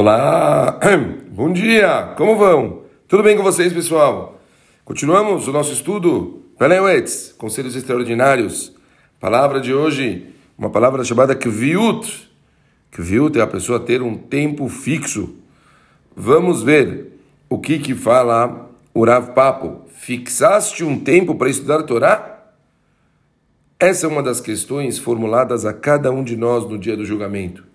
Olá, bom dia, como vão? Tudo bem com vocês, pessoal? Continuamos o nosso estudo, Pelewetz, Conselhos Extraordinários. Palavra de hoje, uma palavra chamada Kviut. Kviut é a pessoa ter um tempo fixo. Vamos ver o que que fala o Rav Papo. Fixaste um tempo para estudar a Torá? Essa é uma das questões formuladas a cada um de nós no dia do julgamento.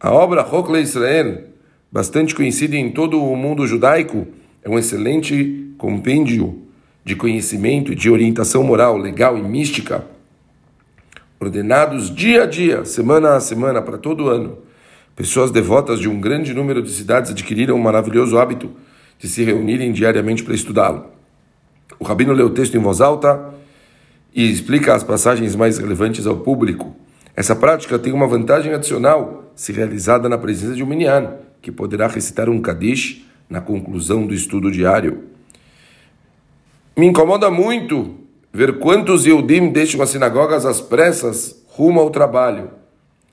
A obra Hokle Israel, bastante conhecida em todo o mundo judaico, é um excelente compêndio de conhecimento e de orientação moral, legal e mística, ordenados dia a dia, semana a semana, para todo ano. Pessoas devotas de um grande número de cidades adquiriram um maravilhoso hábito de se reunirem diariamente para estudá-lo. O rabino lê o texto em voz alta e explica as passagens mais relevantes ao público. Essa prática tem uma vantagem adicional se realizada na presença de um minyan, que poderá recitar um Kadish na conclusão do estudo diário. Me incomoda muito ver quantos Yehudim deixam as sinagogas às pressas rumo ao trabalho.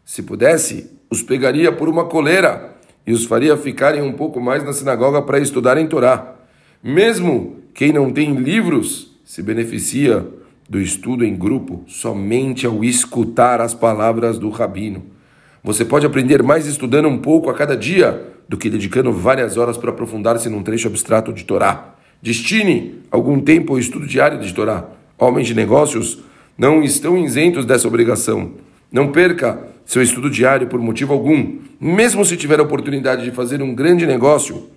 Se pudesse, os pegaria por uma coleira e os faria ficarem um pouco mais na sinagoga para estudarem Torá. Mesmo quem não tem livros se beneficia do estudo em grupo somente ao escutar as palavras do rabino. Você pode aprender mais estudando um pouco a cada dia do que dedicando várias horas para aprofundar-se num trecho abstrato de Torá. Destine algum tempo ao estudo diário de Torá. Homens de negócios não estão isentos dessa obrigação. Não perca seu estudo diário por motivo algum, mesmo se tiver a oportunidade de fazer um grande negócio.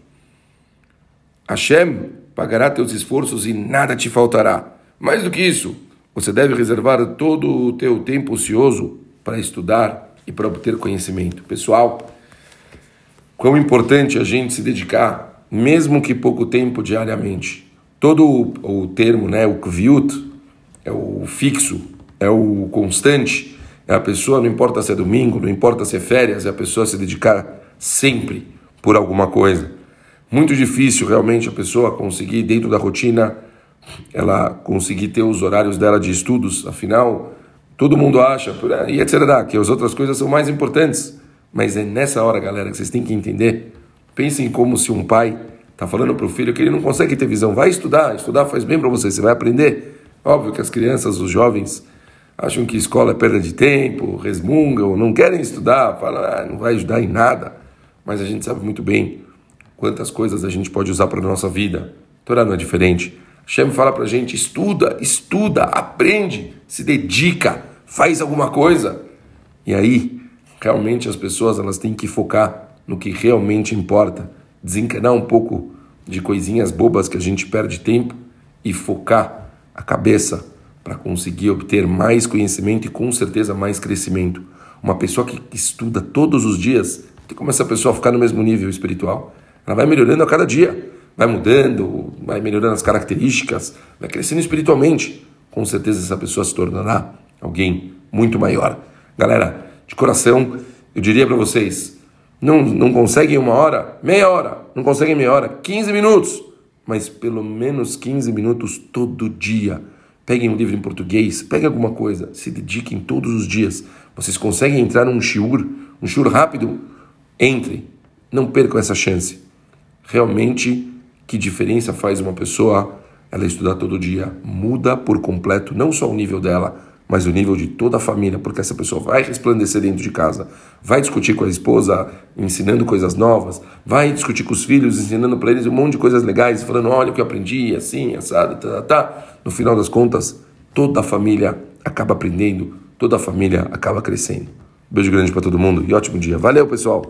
Hashem pagará teus esforços e nada te faltará. Mais do que isso, você deve reservar todo o teu tempo ocioso para estudar e para obter conhecimento. Pessoal, quão importante a gente se dedicar, mesmo que pouco tempo diariamente. Todo o, o termo, né, o kviut, é o fixo, é o constante, é a pessoa, não importa se é domingo, não importa se é férias, é a pessoa se dedicar sempre por alguma coisa. Muito difícil realmente a pessoa conseguir, dentro da rotina, ela conseguir ter os horários dela de estudos, afinal, todo mundo acha, e etc., que as outras coisas são mais importantes. Mas é nessa hora, galera, que vocês têm que entender. Pensem como se um pai está falando para o filho que ele não consegue ter visão. Vai estudar, estudar faz bem para você, você vai aprender. Óbvio que as crianças, os jovens, acham que escola é perda de tempo, resmungam, não querem estudar, falam, ah, não vai ajudar em nada. Mas a gente sabe muito bem quantas coisas a gente pode usar para a nossa vida. Torá não é diferente. Hashem fala para a gente: estuda, estuda, aprende, se dedica, faz alguma coisa. E aí, realmente as pessoas elas têm que focar no que realmente importa, desencanar um pouco de coisinhas bobas que a gente perde tempo e focar a cabeça para conseguir obter mais conhecimento e com certeza mais crescimento. Uma pessoa que estuda todos os dias, tem como essa pessoa ficar no mesmo nível espiritual? Ela vai melhorando a cada dia vai mudando, vai melhorando as características, vai crescendo espiritualmente, com certeza essa pessoa se tornará alguém muito maior. Galera, de coração, eu diria para vocês, não, não conseguem uma hora, meia hora, não conseguem meia hora, 15 minutos, mas pelo menos 15 minutos todo dia. Peguem um livro em português, peguem alguma coisa, se dediquem todos os dias. Vocês conseguem entrar num shiur, um shiur rápido? Entrem, não percam essa chance. Realmente que diferença faz uma pessoa ela estudar todo dia? Muda por completo não só o nível dela, mas o nível de toda a família, porque essa pessoa vai resplandecer dentro de casa, vai discutir com a esposa, ensinando coisas novas, vai discutir com os filhos, ensinando para eles um monte de coisas legais, falando: olha o que eu aprendi, assim, assado, tá, tá, tá. No final das contas, toda a família acaba aprendendo, toda a família acaba crescendo. Beijo grande para todo mundo e ótimo dia. Valeu, pessoal!